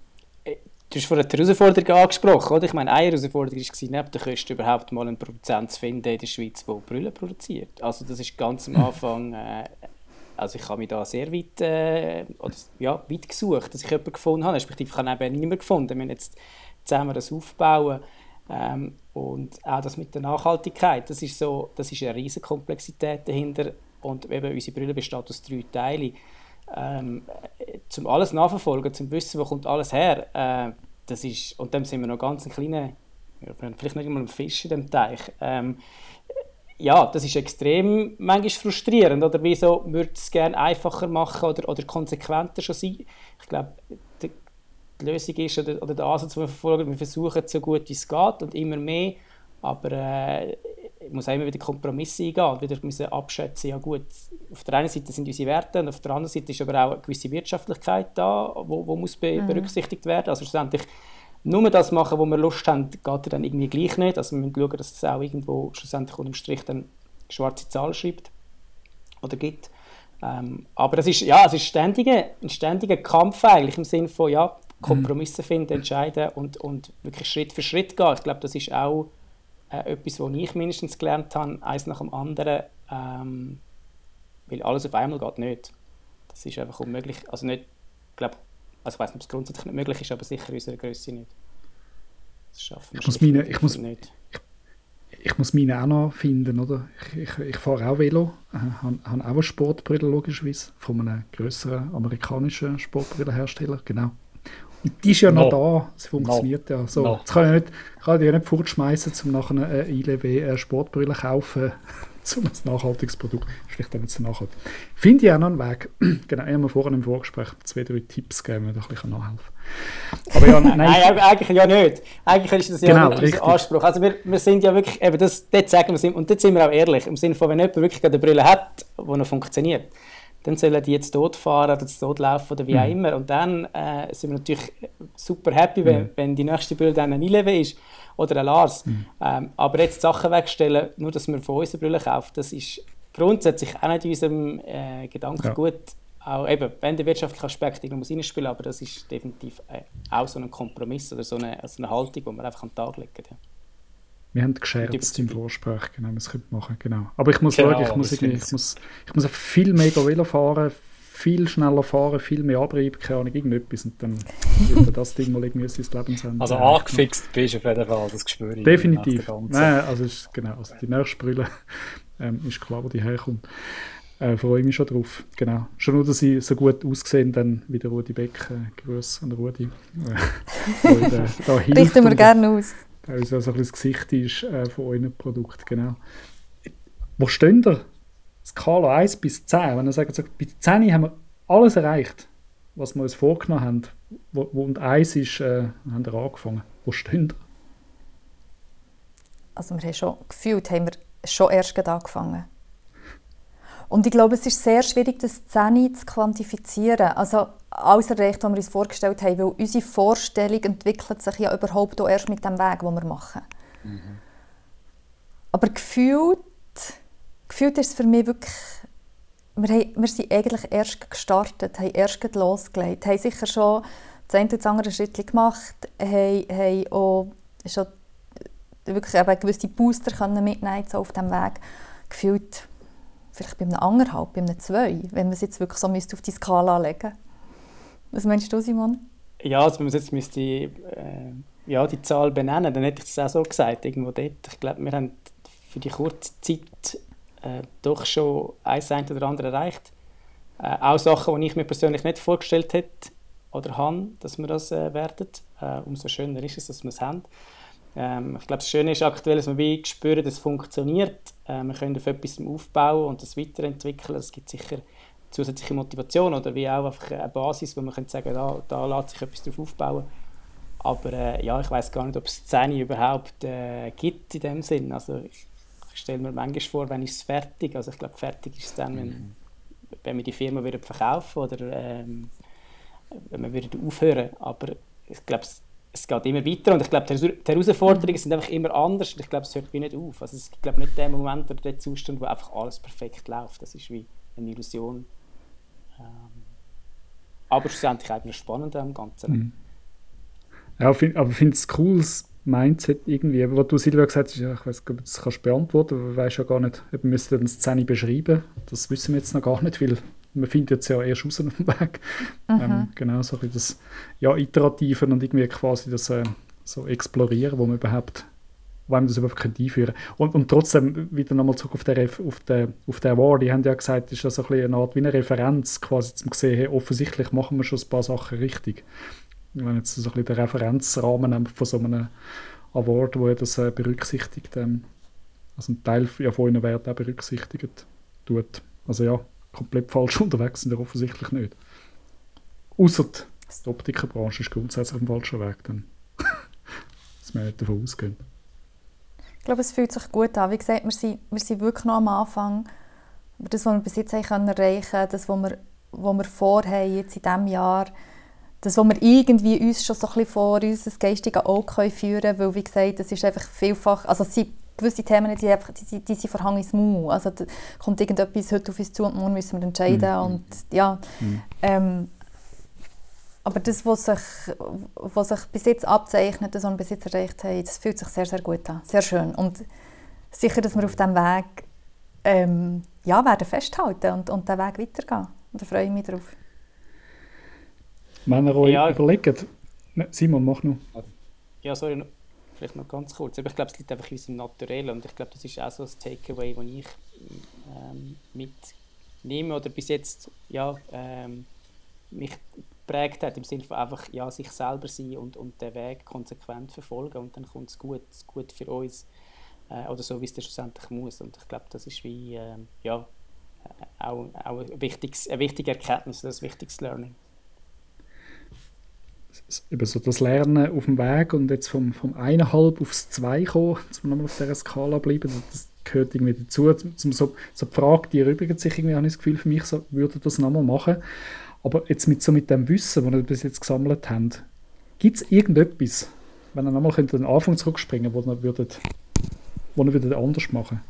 du hast vorhin die Herausforderung angesprochen, oder? Ich meine, eine Herausforderung war, neben der Kosten überhaupt mal einen Produzent zu finden in der Schweiz, der Brüllen produziert. Also das ist ganz am Anfang... Äh, also ich habe mich da sehr weit, äh, oder, ja, weit gesucht, dass ich jemanden gefunden habe. Respektive ich habe eben niemanden gefunden. Wir haben jetzt zusammen das aufbauen. Ähm, und auch das mit der Nachhaltigkeit, das ist, so, das ist eine riesige Komplexität dahinter. Und eben unsere Brille besteht aus drei Teilen. Ähm, zum alles nachverfolgen, zum wissen, wo kommt alles her, äh, das ist, und dann sind wir noch ganz ein kleiner, vielleicht nicht einmal ein Fisch in dem Teich. Ähm, ja, das ist extrem manchmal frustrierend. Oder wieso würde es gerne einfacher machen oder, oder konsequenter schon sein? Ich glaube, die, die, Lösung ist oder, oder der Ansatz, den wir verfolgen, wir versuchen so gut wie es geht und immer mehr, aber äh, muss auch immer wieder Kompromisse eingehen und wieder müssen abschätzen, ja gut, auf der einen Seite sind unsere Werte und auf der anderen Seite ist aber auch eine gewisse Wirtschaftlichkeit da, wo, wo muss be mhm. berücksichtigt werden. Also schlussendlich nur das machen, wo wir Lust haben, geht dann irgendwie gleich nicht. Also wir müssen schauen, dass es auch irgendwo schlussendlich unterm Strich dann schwarze Zahl schreibt oder gibt. Ähm, aber es ist, ja, es ist ständiger, ein ständiger Kampf eigentlich im Sinne von ja, Kompromisse finden, entscheiden und, und wirklich Schritt für Schritt gehen. Ich glaube, das ist auch äh, etwas, was ich mindestens gelernt habe, eins nach dem anderen, ähm, weil alles auf einmal geht nicht. Das ist einfach unmöglich. Also nicht, ich glaube, also ich weiß nicht, ob es grundsätzlich nicht möglich ist, aber sicher in unserer Größe nicht. Das schaffen wir ich muss meine, ich muss, nicht. Ich, ich, muss meine auch noch finden, oder? Ich, ich, ich fahre auch Velo, äh, habe, habe auch eine Sportbrille logischerweise von einem größeren amerikanischen Sportbrillenhersteller, genau. Die ist ja no. noch da, es funktioniert no. ja. So, no. Jetzt kann ich, nicht, kann ich ja nicht fortschmeißen, um nachher eine ILW Sportbrille kaufen zu einem nachhaltiges Produkt. Vielleicht auch nicht so nachhaltig. Finde ich auch noch einen Weg. genau, ich habe mir vorhin im Vorgespräch zwei, drei Tipps gegeben, die ein bisschen nachhelfen Aber ja, nein, nein, eigentlich ja nicht. Eigentlich ist das ja genau, nicht unser Anspruch. Also wir, wir sind ja wirklich, eben das, dort sagen wir, und dort sind wir auch ehrlich, im Sinne von, wenn jemand wirklich eine Brille hat, die noch funktioniert, dann sollen die jetzt dort fahren oder dort laufen oder wie auch mhm. immer. Und dann äh, sind wir natürlich super happy, wenn, mhm. wenn die nächste Brille dann ein Eleven ist oder ein Lars. Mhm. Ähm, aber jetzt Sachen wegstellen, nur dass wir von uns eine Brille kaufen, das ist grundsätzlich auch nicht in unserem äh, Gedanken ja. gut. Auch eben, wenn der wirtschaftliche Aspekt irgendwo muss reinspielen aber das ist definitiv äh, auch so ein Kompromiss oder so eine, so eine Haltung, die wir einfach an den Tag legen. Ja. Wir haben gescherzt im Vorsprech, genau, was könnte machen, genau. Aber ich muss genau, schauen, ich muss, ich, ich, muss, ich muss viel mehr Velo fahren, viel schneller fahren, viel mehr Abrieb, keine Ahnung, irgendetwas. Und dann wird das Ding mal irgendwie sein Lebensende. Also angefixt genau. bist du auf jeden Fall, das spüre ich. Definitiv. Nein, also ist, genau, also die nächste Brille ähm, ist klar, wo die herkommt. Äh, freue mich schon drauf. Genau. Schon nur, dass sie so gut aussehen, dann wie der Rudi Beck. Äh, Grüße an Rudi. Äh, äh, da Richten wir gerne aus es ja so ein das Gesicht ist äh, von eurem Produkt, genau. Wo stehen ihr? Skala 1 bis 10. Wenn ihr sagt, so, bei 10 haben wir alles erreicht, was wir uns vorgenommen haben. Wo, wo und 1 ist, äh, haben wir angefangen. Wo stehen ihr? Also wir haben schon gefühlt, haben wir schon erst angefangen. Und ich glaube, es ist sehr schwierig, das 10 zu quantifizieren. Also alles erreicht, was wir uns vorgestellt haben, weil unsere Vorstellung entwickelt sich ja überhaupt auch erst mit dem Weg, den wir machen. Mhm. Aber gefühlt, gefühlt ist es für mich wirklich, wir, haben, wir sind eigentlich erst gestartet, haben erst losgelegt, haben sicher schon das eine oder das andere Schritt gemacht, haben, haben auch schon wirklich eben gewisse Booster können mitnehmen so auf diesem Weg. Gefühlt vielleicht bei einem anderthalb, bei einem zwei, wenn man es jetzt wirklich so auf die Skala legen müsste. Was meinst du, Simon? Ja, also wenn man jetzt müsste, äh, ja, die Zahl benennen, dann hätte ich das auch so gesagt, irgendwo dort. Ich glaube, wir haben für die kurze Zeit äh, doch schon eins oder andere erreicht. Äh, auch Sachen, die ich mir persönlich nicht vorgestellt hätte oder habe, dass wir das äh, werden. Äh, umso schöner ist es, dass wir es haben. Ähm, ich glaube, das Schöne ist aktuell, dass wir wie spüren, dass es funktioniert. Äh, wir können auf etwas aufbauen und das weiterentwickeln. Es gibt sicher zusätzliche Motivation oder wie auch einfach eine Basis, wo man könnte sagen, da, da lässt sich etwas drauf aufbauen. Aber äh, ja, ich weiß gar nicht, ob es Szene überhaupt äh, gibt in dem Sinn. Also ich, ich stelle mir manchmal vor, wenn ist es fertig. Also ich glaube, fertig ist es dann, wenn, mhm. wenn wir die Firma wieder verkaufen oder ähm, wenn wir wieder aufhören. Aber ich glaube, es, geht immer weiter und ich glaube, die Herausforderungen sind einfach immer anders und ich glaube, es hört wie nicht auf. Also es glaube nicht der Moment oder der Zustand, wo einfach alles perfekt läuft. Das ist wie eine Illusion. Ähm, aber schlussendlich auch spannend am Ganzen. Mhm. Ja, find, aber ich finde es cooles Mindset irgendwie. Was du Silvia gesagt hast, ja, ich weiß nicht, ob du das kannst beantworten, aber weißt ja gar nicht, ob wir müssen eine Szene beschreiben. Das wissen wir jetzt noch gar nicht, weil man findet es ja erst auf dem Weg. Mhm. Ähm, genau, so ein das ja, Iterativen und irgendwie quasi das äh, so Explorieren, wo man überhaupt wo einem das überhaupt einführen und, und trotzdem, wieder nochmal zurück auf den, auf den, auf den Award, die haben ja gesagt, ist das so ein eine Art wie eine Referenz, quasi zum sehen, hey, offensichtlich machen wir schon ein paar Sachen richtig wenn jetzt so ein bisschen den Referenzrahmen von so einem Award, wo das äh, berücksichtigt, ähm, also ein Teil ja, von ihren Werten auch berücksichtigt tut. Also ja, komplett falsch unterwegs sind offensichtlich nicht. Außer die Optikerbranche ist grundsätzlich auf dem falschen Weg, dann dass wir nicht davon ausgehen. Ich glaube, es fühlt sich gut an. Wie gesagt, wir sind, wir sind wirklich noch am Anfang. Aber das, was wir bis jetzt erreichen können, das, was wir, was wir vorhaben jetzt in diesem Jahr, das, was wir irgendwie uns schon so ein bisschen vor unser geistiges Auge führen können, weil, wie gesagt, das ist einfach vielfach, also es gewisse Themen, die, einfach, die, die sind Verhang ins Maul. Also da kommt irgendetwas heute auf uns zu und morgen müssen wir entscheiden mhm. und ja, mhm. ähm, aber das, was sich, was sich bis jetzt abzeichnet, das, was wir bis jetzt erreicht haben, das fühlt sich sehr, sehr gut an. Sehr schön. Und sicher, dass wir auf diesem Weg ähm, ja, werden festhalten und, und den Weg weitergehen. Und da freue ich mich drauf. Wenn ihr euch ja, überlegt, ne, Simon, mach noch. Ja, sorry, vielleicht noch ganz kurz. Aber ich glaube, es liegt einfach in unserem Naturell und ich glaube, das ist auch so ein Takeaway, das ich ähm, mitnehme oder bis jetzt ja, ähm, mich geprägt hat, im Sinne von einfach ja, sich selber sein und, und den Weg konsequent verfolgen und dann kommt es gut, gut für uns äh, oder so, wie es dann schlussendlich muss. Und ich glaube, das ist wie, äh, ja, auch, auch ein wichtiges, eine wichtige Erkenntnis, ein wichtiges Learning über so das Lernen auf dem Weg und jetzt vom, vom eineinhalb aufs zwei kommen, wir nochmal auf dieser Skala bleiben, das gehört irgendwie dazu. Zum, so, so die Frage, die erübrigt sich irgendwie, habe ich das Gefühl, für mich, so, würde das nochmal machen. Aber jetzt mit, so mit dem Wissen, das wir bis jetzt gesammelt haben, gibt es irgendetwas, wenn ihr nochmal den Anfang zurückspringen wo ihr würdet, wo ihr würdet anders machen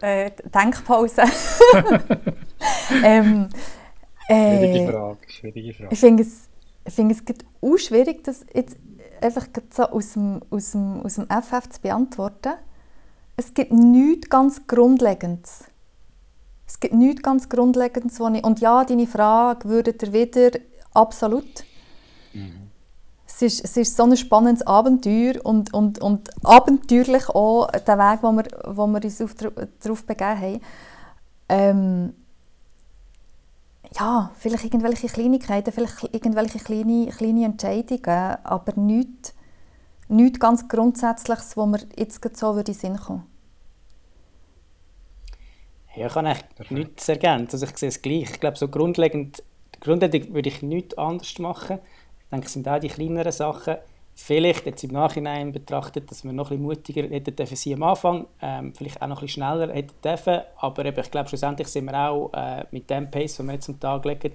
äh, Denkpause. ähm, äh, schwierige Frage. Schwierige Frage. Ich finde es, ich find es auch schwierig, das jetzt einfach so aus dem, aus, dem, aus dem FF zu beantworten. Es gibt nichts ganz Grundlegendes. Es gibt nichts ganz Grundlegendes, wo ich, und ja, deine Frage würdet ihr wieder absolut. Mhm es ist, es ist so ein spannendes Abenteuer und, und, und abenteuerlich auch der Weg, wo wir, wo wir uns auf, darauf begeben haben. Ähm, ja, vielleicht irgendwelche Kleinigkeiten, vielleicht irgendwelche kleine, kleine Entscheidungen, aber nichts, nichts ganz Grundsätzliches, wo mir jetzt so würde in den Sinn kommen. Ja, ich kann eigentlich nichts ergänzen. Also ich sehe es gleich. Ich glaube, so grundlegend, grundlegend würde ich nichts anders machen. Ich denke, es sind auch die kleineren Sachen. Vielleicht jetzt im Nachhinein betrachtet, dass wir noch ein mutiger hätten dürfen sie am Anfang, ähm, vielleicht auch noch ein schneller hätten dürfen. Aber eben, ich glaube, schlussendlich sind wir auch äh, mit dem Pace, den wir jetzt am Tag legen,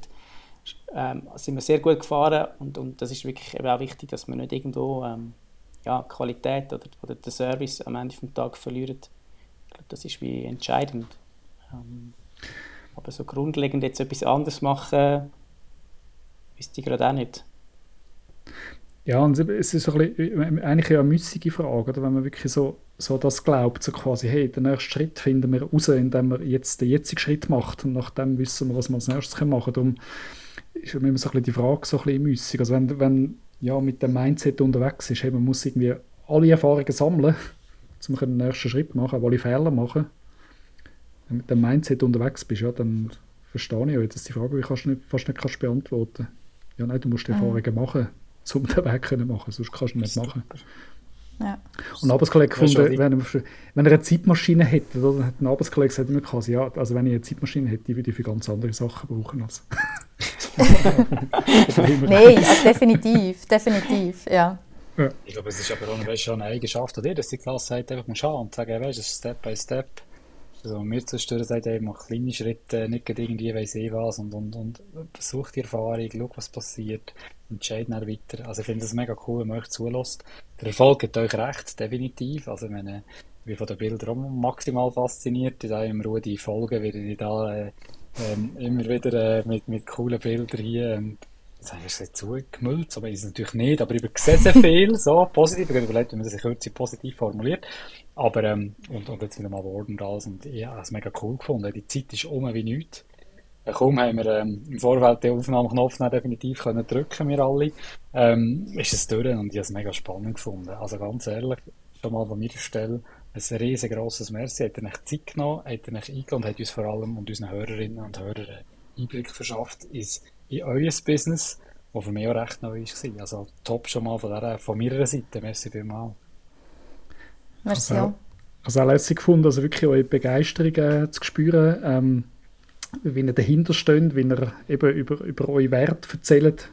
ähm, sind wir sehr gut gefahren. Und, und das ist wirklich eben auch wichtig, dass wir nicht irgendwo ähm, ja, Qualität oder, oder den Service am Ende des Tages verlieren. Ich glaube, das ist wie entscheidend. Ähm, aber so grundlegend jetzt etwas anderes machen, wüsste ich gerade auch nicht. Ja, und es ist so ein bisschen, eigentlich ja eine müßige Frage, oder? wenn man wirklich so, so das glaubt, so quasi, hey, den nächsten Schritt finden wir raus, indem wir jetzt den jetzigen Schritt macht und nachdem wissen wir, was wir als nächstes machen können. Darum ist immer so ein bisschen die Frage so ein bisschen müßig. Also wenn, wenn ja mit dem Mindset unterwegs ist, hey, man muss irgendwie alle Erfahrungen sammeln, um den nächsten Schritt machen, alle Fehler machen. Wenn du mit dem Mindset unterwegs bist, ja, dann verstehe ich auch, dass die Frage die kannst nicht, fast nicht kannst beantworten Ja, nein, du musst die Erfahrungen machen um den Weg zu machen, sonst kannst du ihn nicht machen. Ja. Und ein Arbeitskollege Ja, gefunden, wenn, er- wenn er eine Zeitmaschine hätte, dann hat ein Arbeitskollege gesagt immer quasi, ja, also wenn ich eine Zeitmaschine hätte, die würde ich für ganz andere Sachen brauchen als. Nein, also definitiv, definitiv, ja. Ich glaube, es ist aber auch eine, weißt, schon eine Eigenschaft an dir, dass die Klasse halt einfach muss haben und sagen, weißt, es ist Step by Step. Also mir zwischendurch sagt er, mach kleine Schritte, nicht irgendwie weiss ich was und, und, und versuch die Erfahrung, schau, was passiert, entscheid dann weiter. Also ich finde das mega cool, wenn man euch zulässt. Der Erfolg hat euch recht, definitiv. Also meine, ich bin von den Bildern auch maximal fasziniert. In einem Rudi folgen werde ich da äh, ähm, immer wieder äh, mit, mit coolen Bildern hier ähm, Jetzt habe ich es zugemüllt, aber ist es natürlich nicht. Aber ich sehe sehr viel, so positiv. Ich habe überlegt, wie man das Kürze positiv formuliert. Aber, ähm, und, und jetzt mit dem Award und alles. Und ich habe es mega cool gefunden. Die Zeit ist um wie nichts. Äh, Kaum haben wir ähm, im Vorfeld den Aufnahmeknopf definitiv können drücken, wir alle, ähm, ist es durch und ich habe es mega spannend gefunden. Also ganz ehrlich, schon mal von meiner Stelle ein riesengroßes Merci. Hat er nicht Zeit genommen, hat er nicht eingeladen und hat uns vor allem und unseren Hörerinnen und Hörern Einblick verschafft ins, in euer Business, was für mich auch recht neu war. Also top schon mal von, der, von meiner Seite. Merci vielmals. Merci Also, auch. also auch lässig gefunden, also wirklich eure Begeisterung äh, zu spüren, ähm, wie ihr dahinter steht, wie ihr eben über, über eure Werte erzählt,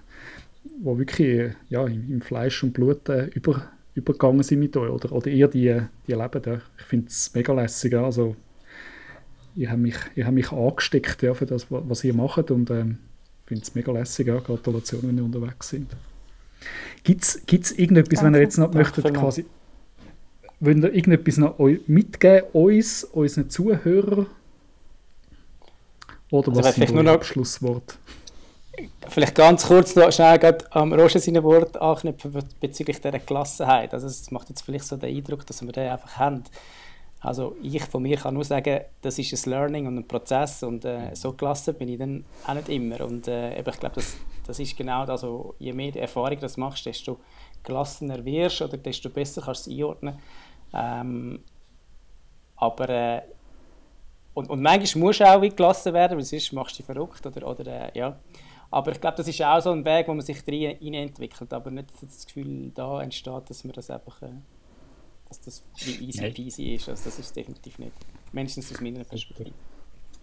die wirklich äh, ja, im, im Fleisch und Blut äh, über, übergegangen sind mit euch, oder, oder ihr die, die leben. Ja. Ich finde es mega lässig, ja. also ihr habt mich, ihr habt mich angesteckt ja, für das, wa- was ihr macht und ähm, finde es mega lässig, ja. Gratulation, wenn ihr unterwegs sind. Gibt es irgendetwas, wenn ihr Danke. jetzt noch Danke möchtet, quasi Wollt ihr irgendetwas noch mitgeben, uns, unseren Zuhörern? Oder Also was vielleicht sind nur noch- Abschlussworte? Vielleicht ganz kurz noch schnell am Roger seine Wort anknüpfen bezüglich dieser Gelassenheit. Also es macht jetzt vielleicht so den Eindruck, dass wir den einfach haben. Also ich von mir kann nur sagen, das ist ein Learning und ein Prozess und äh, so gelassen bin ich dann auch nicht immer. Und äh, eben, ich glaube, das, das ist genau das, also, je mehr Erfahrung du das machst, desto gelassener wirst oder desto besser kannst du es einordnen. Ähm, aber äh, und, und manchmal musst du auch gelassen werden, weil sonst machst du dich verrückt. Oder, oder, äh, ja. Aber ich glaube, das ist auch so ein Weg, wo man sich rein entwickelt. Aber nicht dass das Gefühl da entsteht, dass man das einfach äh, dass das wie easy Nein. peasy ist. Also das ist definitiv nicht. Mindestens aus meiner Perspektive.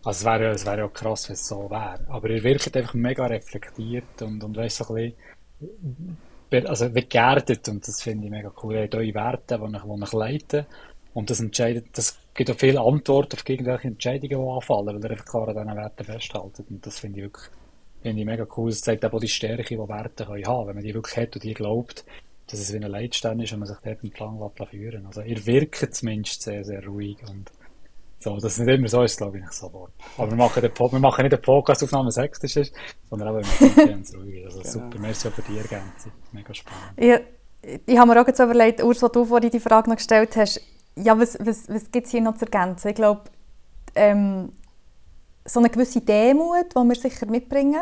Also es wäre ja, es wäre ja krass, wenn es so wäre. Aber ihr wirkt einfach mega reflektiert und, und weißt so ein bisschen, also begärtet und das finde ich mega cool. Ihr habt eure Werte, die euch, die euch leiten und das entscheidet, das gibt auch viele Antworten auf irgendwelche Entscheidungen, die anfallen, weil ihr einfach klar an diesen Werten festhaltet und das finde ich wirklich, finde ich mega cool. Es zeigt auch die Stärke, die Werte können haben, wenn man die wirklich hat und die glaubt, dass es wie ein Leitstern ist und man sich dort entlang lässt führen. Also ihr wirkt zumindest sehr, sehr ruhig und so, dass es nicht immer so ist, glaube ich nicht so wahr. Aber wir machen, den Po- wir machen nicht eine Podcast-Aufnahme sexistisch ist, sondern auch immer ganz ruhig. Also Genau. super, merci auch für die Ergänzung. Mega spannend. Ich, ich habe mir auch jetzt überlegt, Urs, was du vorhin die Frage noch gestellt hast, ja, was, was, was gibt es hier noch zu ergänzen? Ich glaube, ähm, so eine gewisse Demut, die wir sicher mitbringen.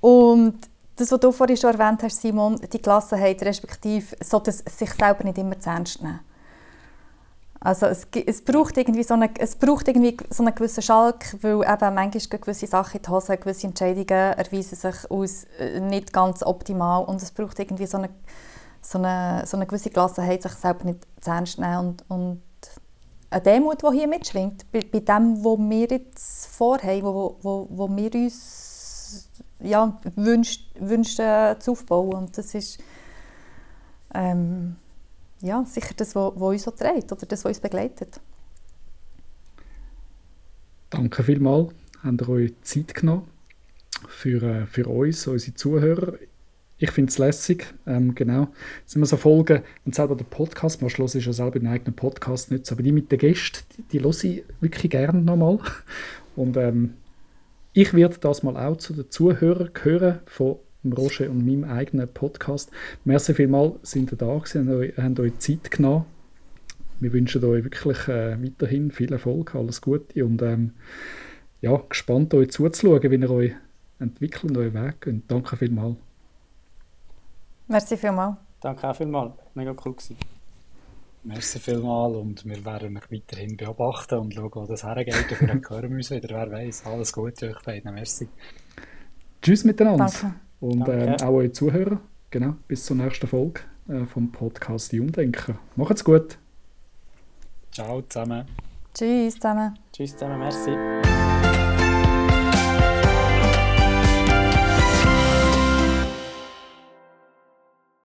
Und das, was du vorhin schon erwähnt hast, Simon, die Gelassenheit, respektive so das sich selber nicht immer zu ernst nehmen. Also es, es, braucht irgendwie so eine, es braucht irgendwie so einen gewissen Schalk, weil eben manchmal gewisse Sachen in die Hose, gewisse Entscheidungen erweisen sich als äh, nicht ganz optimal und es braucht irgendwie so eine, so eine, so eine gewisse Gelassenheit, sich selber nicht zu ernst nehmen und, und eine Demut, die hier mitschwingt, bei, bei dem, was wir jetzt vorhaben, wo, wo, wo wir uns ja, wünschen, wünschen zu aufbauen und das ist ähm, ja, sicher das, was uns so trägt oder das, was uns begleitet. Danke vielmals, habt ihr euch Zeit genommen für, äh, für uns, unsere Zuhörer. Ich finde es lässig, ähm, genau. Es sind immer so Folgen, wenn selber den Podcast machst, höre ich ja selber den eigenen Podcast nicht aber die mit den Gästen, die, die höre ich wirklich gerne nochmal. Und ähm, ich werde das mal auch zu den Zuhörern gehören von Roger und meinem eigenen Podcast. Merci vielmals, sind ihr da gewesen, habt euch, Zeit genommen. Wir wünschen euch wirklich äh, weiterhin viel Erfolg, alles Gute und ähm, ja, gespannt euch zuzuschauen, wie ihr euch entwickelt und euren Weg geht. Danke vielmals. Merci vielmals. Danke auch vielmals. Mega cool gewesen. Merci vielmals und wir werden euch weiterhin beobachten und schauen, wo das hergeht. Und vielleicht hören wir uns wieder, wer weiß. Alles Gute euch beiden. Merci. Tschüss miteinander. Danke. Und Danke. ähm, auch eure Zuhörer. Genau, bis zur nächsten Folge. äh, vom Podcast Die Umdenker. Macht's gut. Ciao zusammen. Tschüss zusammen. Tschüss zusammen, merci.